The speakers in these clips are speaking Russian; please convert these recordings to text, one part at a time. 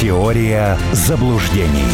Теория заблуждений.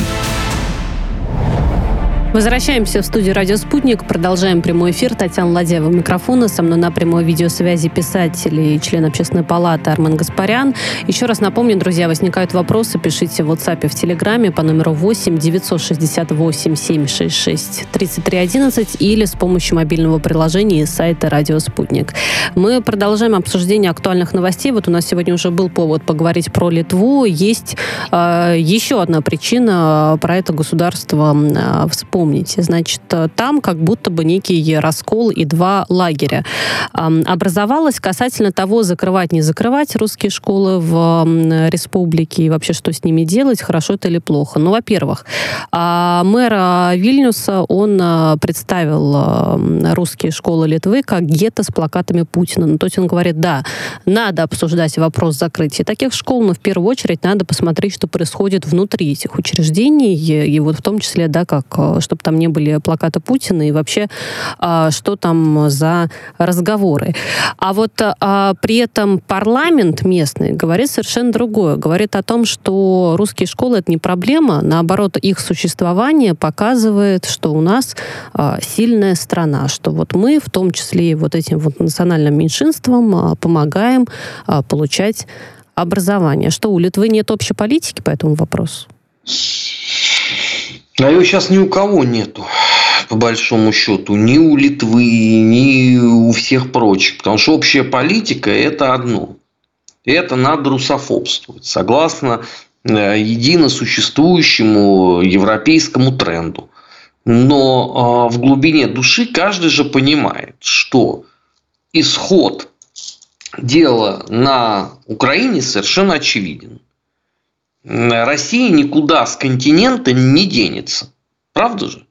Возвращаемся в студию «Радио Спутник». Продолжаем прямой эфир. Татьяна Ладеева микрофона. Со мной на прямой видеосвязи писатель и член общественной палаты Армен Гаспарян. Еще раз напомню, друзья, возникают вопросы, пишите в WhatsApp и в Телеграме по номеру 8 968 766 3311 или с помощью мобильного приложения и сайта «Радио Спутник». Мы продолжаем обсуждение актуальных новостей. Вот у нас сегодня уже был повод поговорить про Литву. Есть э, еще одна причина про это государство э, вспомнить помните. Значит, э, там как будто бы некий раскол и два лагеря. Образовалось касательно того, закрывать, не закрывать русские школы в республике и вообще что с ними делать, хорошо это или плохо. Ну, во-первых, а, мэр Вильнюса, он э, представил русские школы Литвы как гетто с плакатами Путина. Ну, то есть он говорит, да, надо обсуждать вопрос закрытия таких школ, но в первую очередь надо посмотреть, что происходит внутри этих учреждений, и вот в том числе, да, как э, чтобы там не были плакаты Путина и вообще, а, что там за разговоры. А вот а, при этом парламент местный говорит совершенно другое. Говорит о том, что русские школы это не проблема, наоборот, их существование показывает, что у нас а, сильная страна, что вот мы, в том числе и вот этим вот национальным меньшинствам, помогаем получать образование. Что, у Литвы нет общей политики по этому вопросу? А ее сейчас ни у кого нету, по большому счету. Ни у Литвы, ни у всех прочих. Потому что общая политика – это одно. Это надо русофобствовать. Согласно э, едино существующему европейскому тренду. Но а, в глубине души каждый же понимает, что исход дела на Украине совершенно очевиден. Россия никуда с континента не денется. Правда же?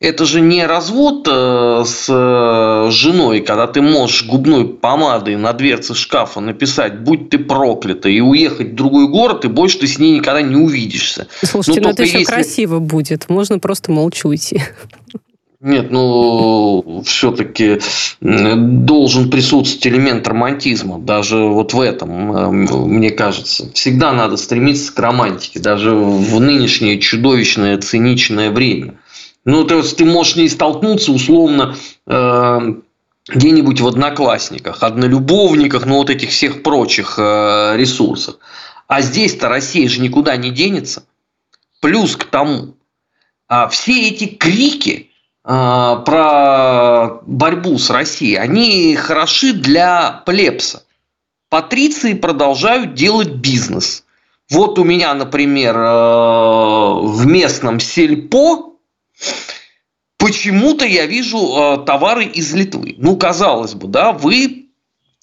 Это же не развод э, с э, женой, когда ты можешь губной помадой на дверце шкафа написать «Будь ты проклята» и уехать в другой город, и больше ты с ней никогда не увидишься. Слушайте, ну, ну это еще если... красиво будет. Можно просто молча уйти. Нет, ну, все-таки должен присутствовать элемент романтизма, даже вот в этом, э, мне кажется. Всегда надо стремиться к романтике, даже в нынешнее чудовищное, циничное время. Ну, то есть, ты можешь не столкнуться, условно, э, где-нибудь в одноклассниках, однолюбовниках, ну, вот этих всех прочих э, ресурсах. А здесь-то Россия же никуда не денется. Плюс к тому, а все эти крики – про борьбу с Россией, они хороши для плебса. Патриции продолжают делать бизнес. Вот у меня, например, э, в местном сельпо почему-то я вижу э, товары из Литвы. Ну, казалось бы, да, вы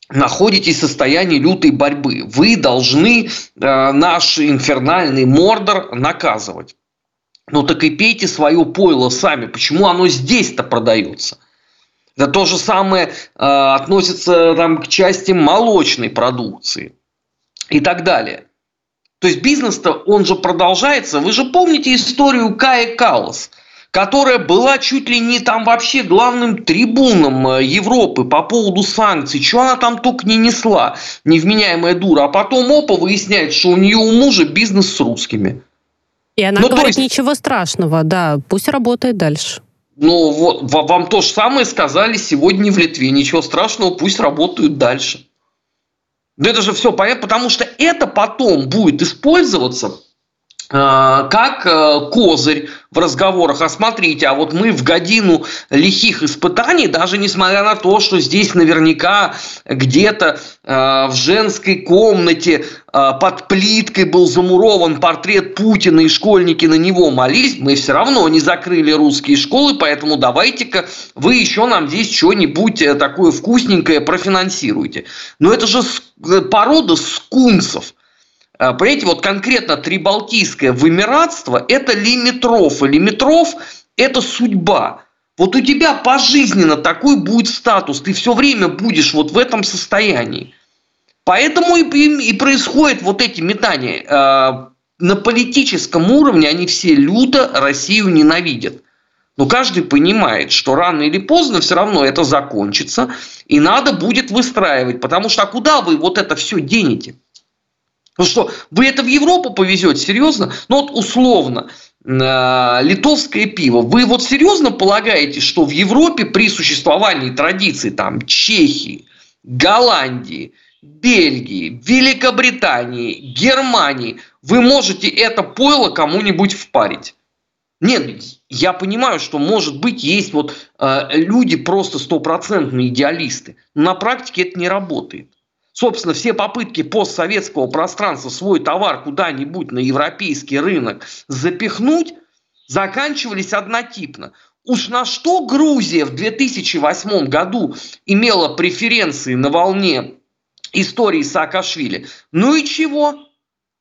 находитесь в состоянии лютой борьбы. Вы должны э, наш инфернальный мордор наказывать. Ну так и пейте свое пойло сами. Почему оно здесь-то продается? Это то же самое э, относится там, к части молочной продукции и так далее. То есть бизнес-то, он же продолжается. Вы же помните историю Кая Каллас, которая была чуть ли не там вообще главным трибуном э, Европы по поводу санкций. Что она там только не несла, невменяемая дура. А потом опа выясняет, что у нее у мужа бизнес с русскими. И она ну, говорит, есть... ничего страшного, да, пусть работает дальше. Ну, вот, вам то же самое сказали сегодня в Литве. Ничего страшного, пусть работают дальше. Да это же все понятно, потому что это потом будет использоваться как э, козырь в разговорах, а смотрите, а вот мы в годину лихих испытаний, даже несмотря на то, что здесь наверняка где-то э, в женской комнате под плиткой был замурован портрет Путина и школьники на него молились, мы все равно не закрыли русские школы, поэтому давайте-ка вы еще нам здесь что-нибудь такое вкусненькое профинансируйте. Но это же порода скунсов. А, понимаете, вот конкретно трибалтийское вымиратство – это лимитров. И лимитров – это судьба. Вот у тебя пожизненно такой будет статус. Ты все время будешь вот в этом состоянии. Поэтому и, и, и происходят вот эти метания. А, на политическом уровне они все люто Россию ненавидят. Но каждый понимает, что рано или поздно все равно это закончится, и надо будет выстраивать. Потому что а куда вы вот это все денете? Потому что вы это в Европу повезете, серьезно? Ну вот условно, э, литовское пиво. Вы вот серьезно полагаете, что в Европе при существовании традиций там Чехии, Голландии, Бельгии, Великобритании, Германии вы можете это пойло кому-нибудь впарить? Нет, я понимаю, что, может быть, есть вот э, люди просто стопроцентные идеалисты. Но на практике это не работает. Собственно, все попытки постсоветского пространства свой товар куда-нибудь на европейский рынок запихнуть заканчивались однотипно. Уж на что Грузия в 2008 году имела преференции на волне истории Саакашвили? Ну и чего?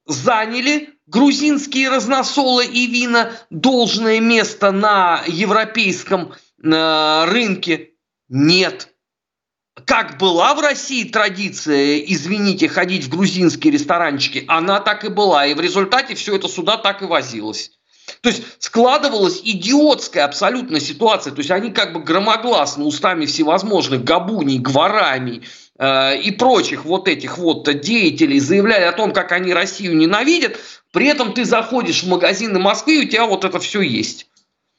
Заняли грузинские разносолы и вина должное место на европейском э, рынке? Нет. Как была в России традиция, извините, ходить в грузинские ресторанчики, она так и была. И в результате все это сюда так и возилось. То есть складывалась идиотская абсолютно ситуация. То есть они как бы громогласно устами всевозможных габуней, гварамий э, и прочих вот этих вот деятелей заявляли о том, как они Россию ненавидят. При этом ты заходишь в магазины Москвы, и у тебя вот это все есть.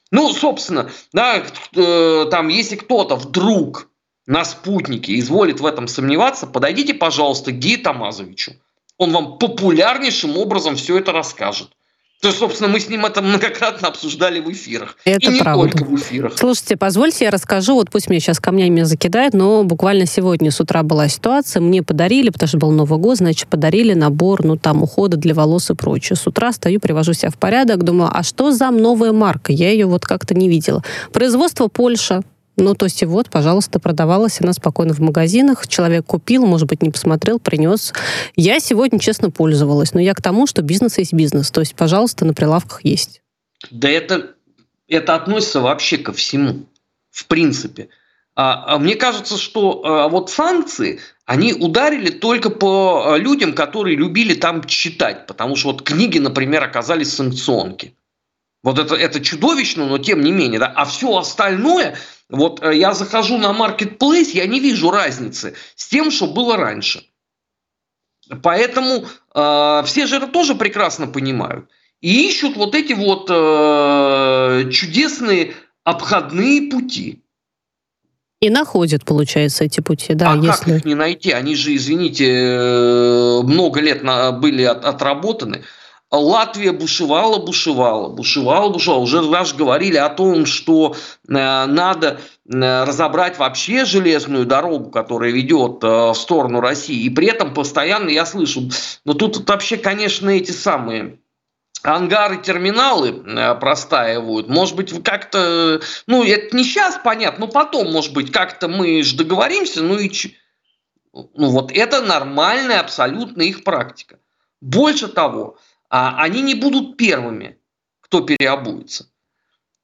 Ну, собственно, да, э, там, если кто-то вдруг на спутнике изволит в этом сомневаться, подойдите, пожалуйста, к Гии Тамазовичу. Он вам популярнейшим образом все это расскажет. То собственно, мы с ним это многократно обсуждали в эфирах. Это и не правда. только в эфирах. Слушайте, позвольте я расскажу, вот пусть меня сейчас камнями закидают, но буквально сегодня с утра была ситуация, мне подарили, потому что был Новый год, значит, подарили набор, ну, там, ухода для волос и прочее. С утра стою, привожу себя в порядок, думаю, а что за новая марка? Я ее вот как-то не видела. Производство Польша, ну, то есть вот, пожалуйста, продавалась она спокойно в магазинах. Человек купил, может быть, не посмотрел, принес. Я сегодня, честно, пользовалась. Но я к тому, что бизнес есть бизнес. То есть, пожалуйста, на прилавках есть. Да это, это относится вообще ко всему, в принципе. А, а мне кажется, что а, вот санкции, они ударили только по а, людям, которые любили там читать. Потому что вот книги, например, оказались санкционки. Вот это, это чудовищно, но тем не менее. Да? А все остальное, вот э, я захожу на Marketplace, я не вижу разницы с тем, что было раньше. Поэтому э, все же это тоже прекрасно понимают. И ищут вот эти вот э, чудесные обходные пути. И находят, получается, эти пути, да. А если... как их не найти? Они же, извините, э, много лет на, были от, отработаны. Латвия бушевала, бушевала, бушевала, бушевала. Уже даже говорили о том, что э, надо э, разобрать вообще железную дорогу, которая ведет э, в сторону России. И при этом постоянно я слышу, но тут вообще, конечно, эти самые ангары, терминалы простаивают. Может быть, как-то, ну, это не сейчас понятно, но потом, может быть, как-то мы же договоримся, ну и ну вот это нормальная абсолютно их практика. Больше того, а они не будут первыми, кто переобуется.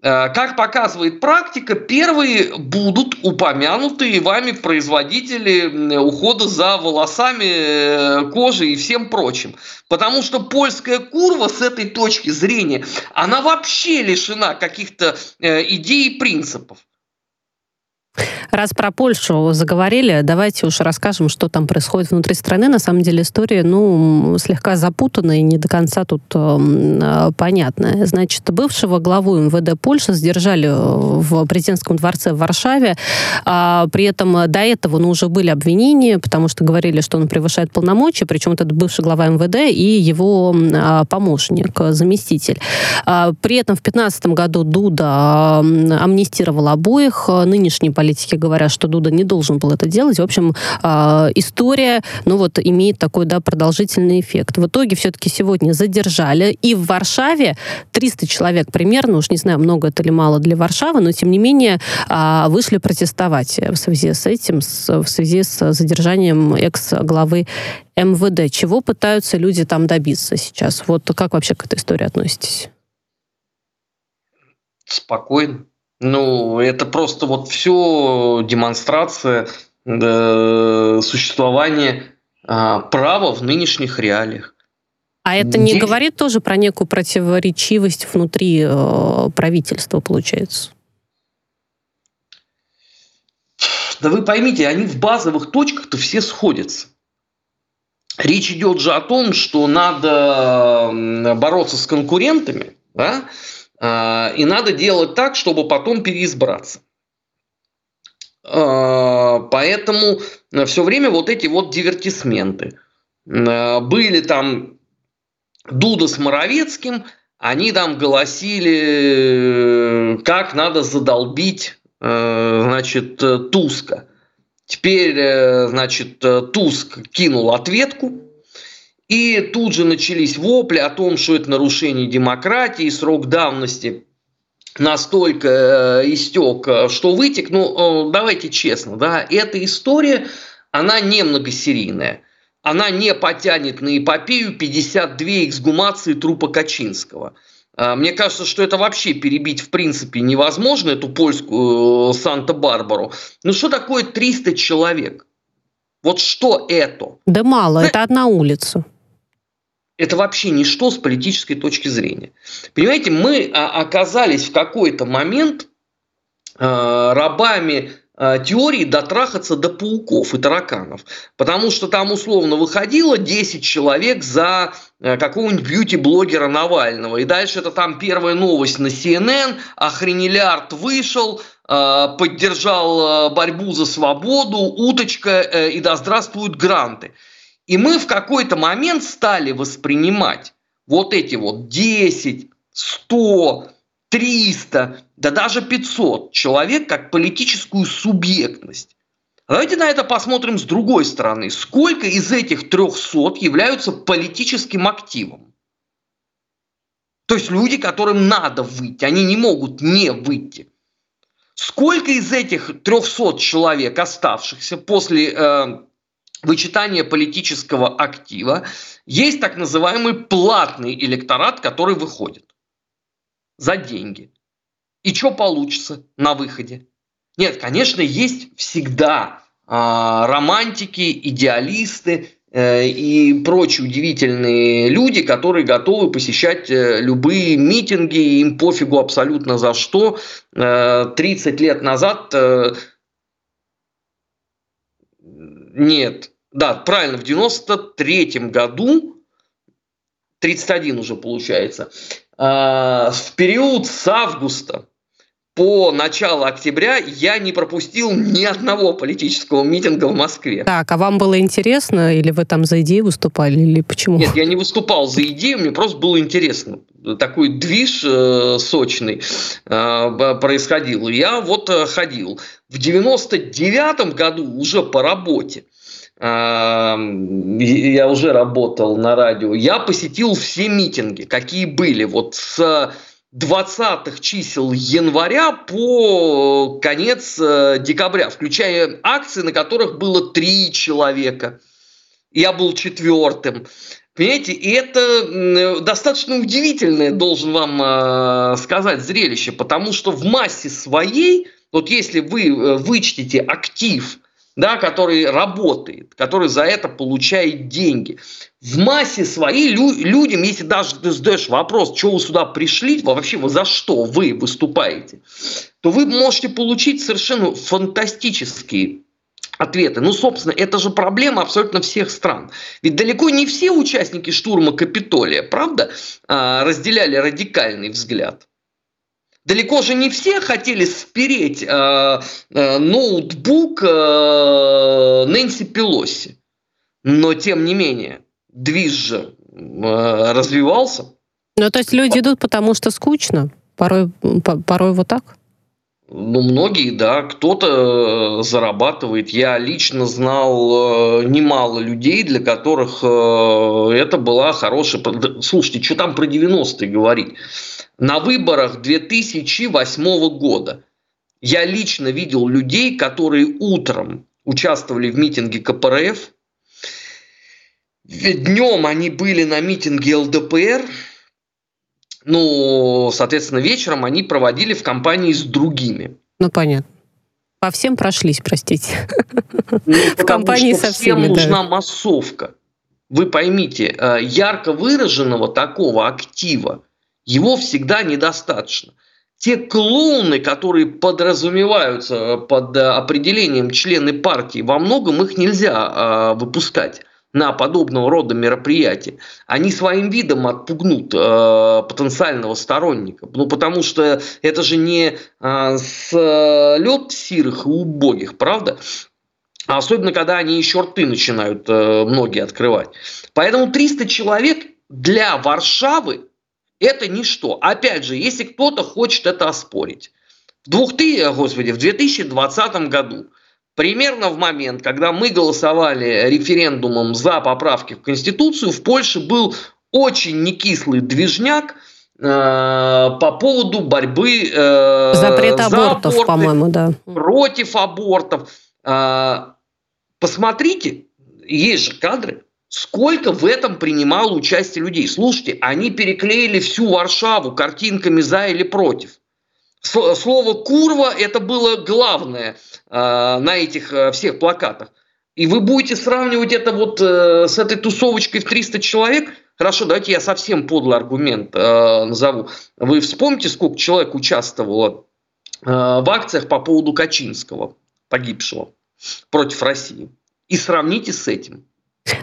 Э, как показывает практика, первые будут упомянутые вами производители ухода за волосами, э, кожей и всем прочим. Потому что польская курва с этой точки зрения, она вообще лишена каких-то э, идей и принципов. Раз про Польшу заговорили, давайте уж расскажем, что там происходит внутри страны. На самом деле история, ну, слегка запутанная и не до конца тут э, понятная. Значит, бывшего главу МВД Польши задержали в президентском дворце в Варшаве. А, при этом до этого, ну, уже были обвинения, потому что говорили, что он превышает полномочия, причем это бывший глава МВД и его э, помощник, заместитель. А, при этом в 2015 году Дуда амнистировал обоих. Нынешний политики говорят, что Дуда не должен был это делать. В общем, э, история, ну вот, имеет такой, да, продолжительный эффект. В итоге все-таки сегодня задержали. И в Варшаве 300 человек примерно, уж не знаю, много это или мало для Варшавы, но тем не менее э, вышли протестовать в связи с этим, в связи с задержанием экс-главы МВД. Чего пытаются люди там добиться сейчас? Вот как вообще к этой истории относитесь? Спокойно. Ну, это просто вот все демонстрация э, существования э, права в нынешних реалиях. А это не Здесь... говорит тоже про некую противоречивость внутри э, правительства, получается? Да вы поймите, они в базовых точках-то все сходятся. речь идет же о том, что надо бороться с конкурентами, да, а, и надо делать так, чтобы потом переизбраться. А, поэтому все время вот эти вот дивертисменты. А, были там Дуда с Моровецким, они там голосили, как надо задолбить, значит, Туска. Теперь, э, значит, э, Туск кинул ответку, и тут же начались вопли о том, что это нарушение демократии, срок давности настолько э, истек, что вытек. Ну, давайте честно, да, эта история, она не многосерийная. Она не потянет на эпопею 52 эксгумации трупа Качинского – мне кажется, что это вообще перебить в принципе невозможно, эту польскую э, Санта-Барбару. Ну что такое 300 человек? Вот что это? Да мало, да. это одна улица. Это вообще ничто с политической точки зрения. Понимаете, мы а, оказались в какой-то момент э, рабами Э, теории дотрахаться до пауков и тараканов. Потому что там условно выходило 10 человек за э, какого-нибудь бьюти-блогера Навального. И дальше это там первая новость на CNN, охренелярд вышел, э, поддержал борьбу за свободу, уточка и да здравствуют гранты. И мы в какой-то момент стали воспринимать вот эти вот 10, 100, 300, да даже 500 человек как политическую субъектность. Давайте на это посмотрим с другой стороны. Сколько из этих 300 являются политическим активом? То есть люди, которым надо выйти, они не могут не выйти. Сколько из этих 300 человек, оставшихся после э, вычитания политического актива, есть так называемый платный электорат, который выходит? за деньги. И что получится на выходе? Нет, конечно, есть всегда э, романтики, идеалисты э, и прочие удивительные люди, которые готовы посещать э, любые митинги, им пофигу абсолютно за что. Э, 30 лет назад... Э, нет, да, правильно, в 93 году 31 уже получается. А, в период с августа по начало октября я не пропустил ни одного политического митинга в Москве. Так, а вам было интересно, или вы там за идею выступали, или почему? Нет, я не выступал за идею, мне просто было интересно. Такой движ э, сочный э, происходил. Я вот э, ходил. В 99 году уже по работе я уже работал на радио, я посетил все митинги, какие были. Вот с 20-х чисел января по конец э, декабря, включая акции, на которых было три человека. Я был четвертым. Понимаете, и это достаточно удивительное, должен вам э, сказать, зрелище, потому что в массе своей, вот если вы э, вычтете актив – да, который работает, который за это получает деньги. В массе своей лю- людям, если даже ты задаешь вопрос, что вы сюда пришли, вообще вы за что вы выступаете, то вы можете получить совершенно фантастические ответы. Ну, собственно, это же проблема абсолютно всех стран. Ведь далеко не все участники штурма Капитолия, правда, а, разделяли радикальный взгляд. Далеко же не все хотели спереть э, э, ноутбук э, Нэнси Пелоси. Но тем не менее, движ же э, развивался. Ну, то есть люди идут, потому что скучно? Порой, порой вот так? Ну, многие, да. Кто-то э, зарабатывает. Я лично знал э, немало людей, для которых э, это была хорошая... Слушайте, что там про 90-е говорить? На выборах 2008 года я лично видел людей, которые утром участвовали в митинге КПРФ, днем они были на митинге ЛДПР, ну, соответственно, вечером они проводили в компании с другими. Ну, понятно. По всем прошлись, простите. Ну, в компании со всеми. Всем нужна массовка. Вы поймите, э, ярко выраженного такого актива его всегда недостаточно. Те клоуны, которые подразумеваются под определением члены партии, во многом их нельзя э, выпускать. на подобного рода мероприятия, они своим видом отпугнут э, потенциального сторонника. Ну, потому что это же не э, с э, лед сирых и убогих, правда? А особенно, когда они еще рты начинают э, многие открывать. Поэтому 300 человек для Варшавы это ничто. Опять же, если кто-то хочет это оспорить. В, 2000, господи, в 2020 году Примерно в момент, когда мы голосовали референдумом за поправки в Конституцию, в Польше был очень некислый движняк э, по поводу борьбы э, Запрет абортов, за по-моему, да. Против абортов. Э, посмотрите, есть же кадры, сколько в этом принимало участие людей. Слушайте, они переклеили всю Варшаву картинками за или против. Слово «курва» это было главное э, на этих э, всех плакатах. И вы будете сравнивать это вот э, с этой тусовочкой в 300 человек. Хорошо, давайте я совсем подлый аргумент назову. Вы вспомните, сколько человек участвовало в акциях по поводу Качинского, погибшего, против России. И сравните с этим.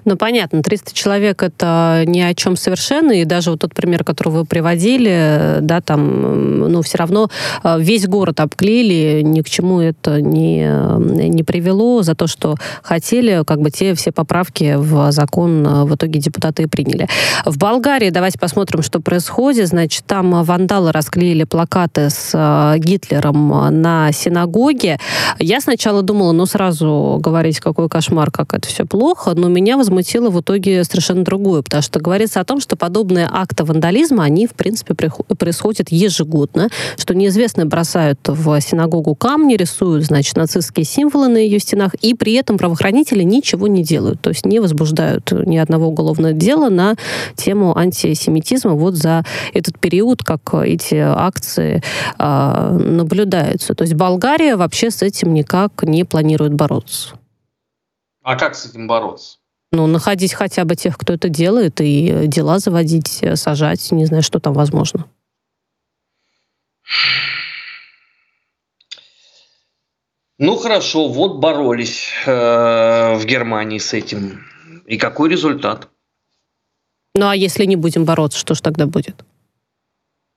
Ну, понятно, 300 человек это ни о чем совершенно, и даже вот тот пример, который вы приводили, да, там, ну, все равно э, весь город обклеили, ни к чему это не, не привело, за то, что хотели, как бы те все поправки в закон э, в итоге депутаты приняли. В Болгарии, давайте посмотрим, что происходит, значит, там вандалы расклеили плакаты с э, Гитлером на синагоге. Я сначала думала, ну, сразу говорить, какой кошмар, как это все плохо, но меня возмутило в итоге совершенно другое, потому что говорится о том, что подобные акты вандализма, они, в принципе, происходят ежегодно, что неизвестные бросают в синагогу камни, рисуют, значит, нацистские символы на ее стенах, и при этом правоохранители ничего не делают, то есть не возбуждают ни одного уголовного дела на тему антисемитизма вот за этот период, как эти акции э, наблюдаются. То есть Болгария вообще с этим никак не планирует бороться. А как с этим бороться? Ну, находить хотя бы тех, кто это делает, и дела заводить, э, сажать, не знаю, что там возможно. Ну хорошо, вот боролись э, в Германии с этим. И какой результат? Ну а если не будем бороться, что ж тогда будет?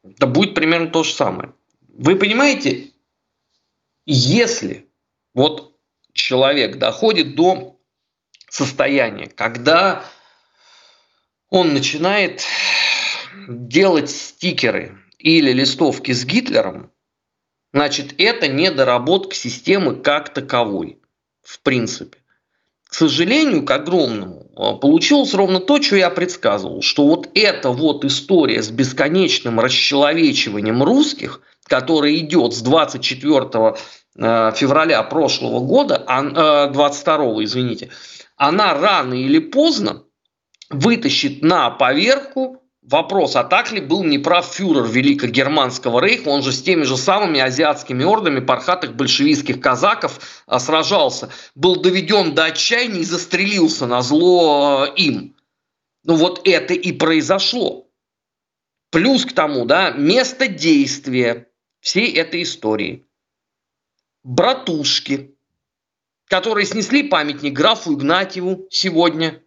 Да будет примерно то же самое. Вы понимаете, если вот человек доходит до состояние, когда он начинает делать стикеры или листовки с Гитлером, значит, это недоработка системы как таковой, в принципе. К сожалению, к огромному, а, получилось ровно то, что я предсказывал, что вот эта вот история с бесконечным расчеловечиванием русских, которая идет с 24 а, февраля прошлого года, 22, а, извините, она рано или поздно вытащит на поверку вопрос, а так ли был неправ фюрер Великогерманского рейха, он же с теми же самыми азиатскими ордами пархатых большевистских казаков а, сражался, был доведен до отчаяния и застрелился на зло а, им. Ну вот это и произошло. Плюс к тому, да, место действия всей этой истории. Братушки, которые снесли памятник графу Игнатьеву сегодня,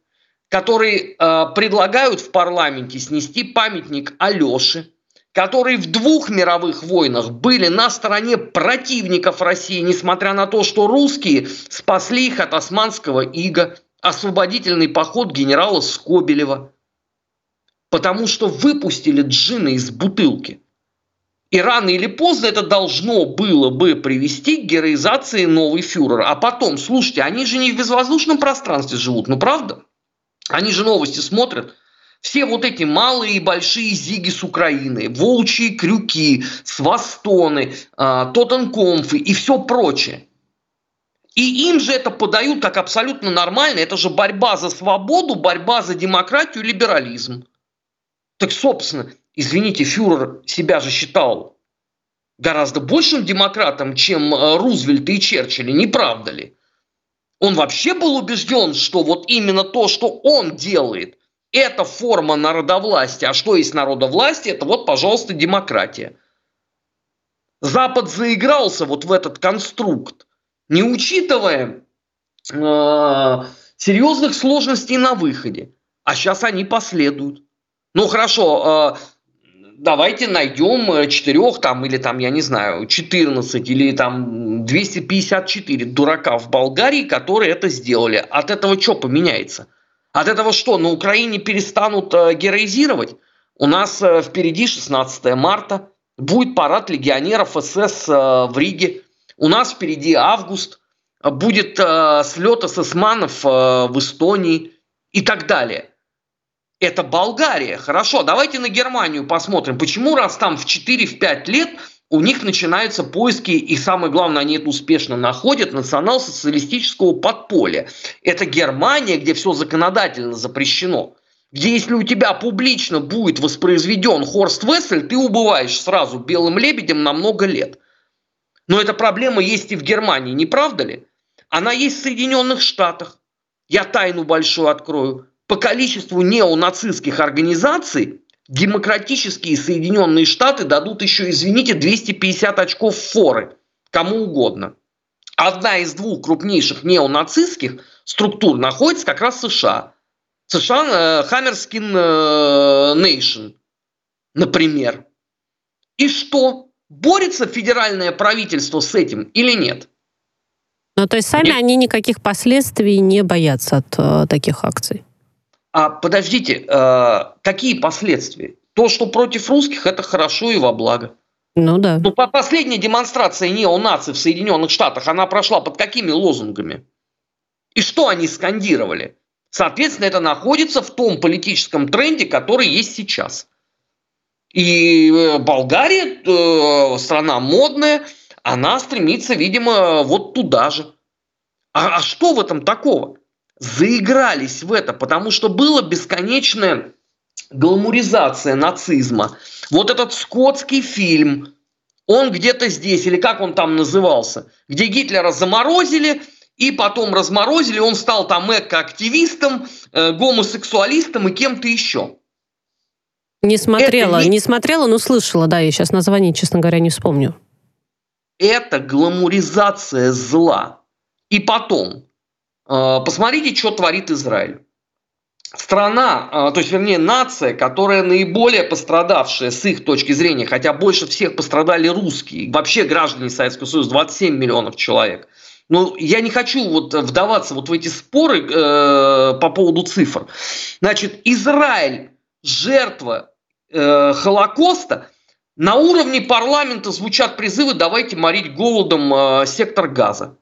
которые э, предлагают в парламенте снести памятник Алёше, которые в двух мировых войнах были на стороне противников России, несмотря на то, что русские спасли их от османского ига, освободительный поход генерала Скобелева, потому что выпустили джины из бутылки – и рано или поздно это должно было бы привести к героизации новой фюрера. А потом, слушайте, они же не в безвоздушном пространстве живут, ну правда? Они же новости смотрят. Все вот эти малые и большие зиги с Украины, волчьи крюки, свастоны, э, тоттенкомфы и все прочее. И им же это подают как абсолютно нормально. Это же борьба за свободу, борьба за демократию либерализм. Так, собственно, извините, фюрер себя же считал гораздо большим демократом, чем э, Рузвельт и Черчилль, не правда ли? Он вообще был убежден, что вот именно то, что он делает, это форма народовластия. А что есть народовластие? Это вот, пожалуйста, демократия. Запад заигрался вот в этот конструкт, не учитывая э, серьезных сложностей на выходе. А сейчас они последуют. Ну хорошо, э, давайте найдем э, четырех там, или там, я не знаю, 14 или там 254 дурака в Болгарии, которые это сделали. От этого что поменяется? От этого что, на Украине перестанут э, героизировать? У нас впереди 16 марта, будет парад легионеров СС в Риге. У нас впереди август, будет слет эсэсманов в Эстонии и так далее – это Болгария. Хорошо, давайте на Германию посмотрим. Почему раз там в 4-5 лет у них начинаются поиски, и самое главное, они это успешно находят, национал-социалистического подполья. Это Германия, где все законодательно запрещено. Где если у тебя публично будет воспроизведен Хорст Вессель, ты убываешь сразу белым лебедем на много лет. Но эта проблема есть и в Германии, не правда ли? Она есть в Соединенных Штатах. Я тайну большую открою по количеству неонацистских организаций демократические Соединенные Штаты дадут еще, извините, 250 очков форы кому угодно. Одна из двух крупнейших неонацистских структур находится как раз в США. США Хаммерскин Нейшн, например. И что? Борется федеральное правительство с этим или нет? Ну, то есть сами нет. они никаких последствий не боятся от э, таких акций? А подождите, э, какие последствия? То, что против русских, это хорошо и во благо. Ну да. Ну, по последняя демонстрация неонаций в Соединенных Штатах, она прошла под какими лозунгами? И что они скандировали? Соответственно, это находится в том политическом тренде, который есть сейчас. И э, Болгария, э, страна модная, она стремится, видимо, вот туда же. А, а что в этом такого? Заигрались в это, потому что была бесконечная гламуризация нацизма. Вот этот скотский фильм, он где-то здесь, или как он там назывался, где Гитлера заморозили, и потом разморозили, он стал там эко-активистом, э, гомосексуалистом и кем-то еще. Не смотрела, это не... смотрела, но слышала, да, я сейчас название, честно говоря, не вспомню. Это гламуризация зла. И потом, посмотрите, что творит Израиль. Страна, а, то есть, вернее, нация, которая наиболее пострадавшая с их точки зрения, хотя больше всех пострадали русские, вообще граждане Советского Союза, 27 миллионов человек. Ну, я не хочу вот вдаваться вот в эти споры э, по поводу цифр. Значит, Израиль жертва э, Холокоста, на уровне парламента звучат призывы «давайте морить голодом э, сектор газа».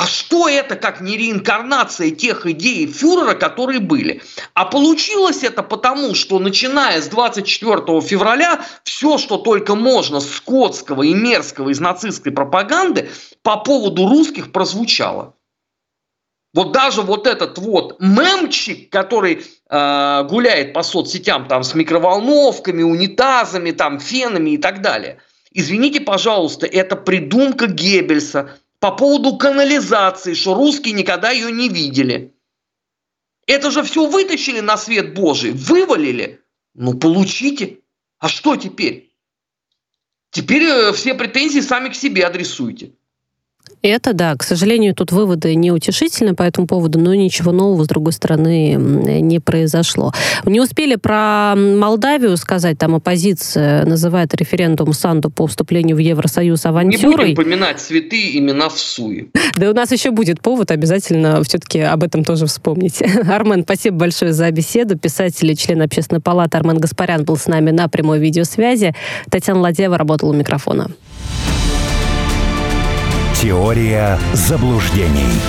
А что это, как не реинкарнация тех идей фюрера, которые были? А получилось это потому, что начиная с 24 февраля все, что только можно скотского и мерзкого из нацистской пропаганды по поводу русских прозвучало. Вот даже вот этот вот мемчик, который э, гуляет по соцсетям там с микроволновками, унитазами, там фенами и так далее. Извините, пожалуйста, это придумка Геббельса, по поводу канализации, что русские никогда ее не видели. Это же все вытащили на свет Божий, вывалили. Ну, получите. А что теперь? Теперь э, все претензии сами к себе адресуйте. Это да, к сожалению, тут выводы неутешительны по этому поводу, но ничего нового, с другой стороны, не произошло. Не успели про Молдавию сказать, там оппозиция называет референдум Санду по вступлению в Евросоюз авантюрой. Не будем поминать цветы имена в суе. Да у нас еще будет повод обязательно все-таки об этом тоже вспомнить. Армен, спасибо большое за беседу. Писатель и член общественной палаты Армен Гаспарян был с нами на прямой видеосвязи. Татьяна Ладеева работала у микрофона. Теория заблуждений.